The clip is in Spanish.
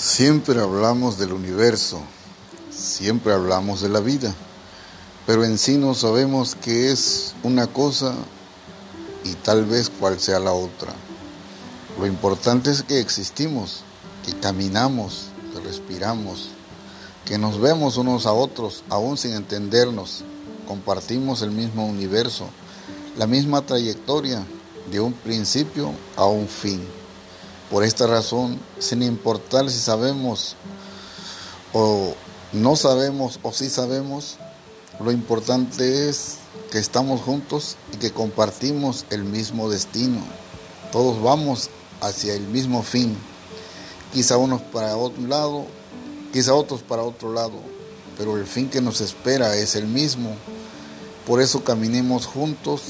Siempre hablamos del universo, siempre hablamos de la vida, pero en sí no sabemos qué es una cosa y tal vez cuál sea la otra. Lo importante es que existimos, que caminamos, que respiramos, que nos vemos unos a otros, aún sin entendernos, compartimos el mismo universo, la misma trayectoria de un principio a un fin. Por esta razón, sin importar si sabemos o no sabemos o si sabemos, lo importante es que estamos juntos y que compartimos el mismo destino. Todos vamos hacia el mismo fin. Quizá unos para otro lado, quizá otros para otro lado, pero el fin que nos espera es el mismo. Por eso caminemos juntos.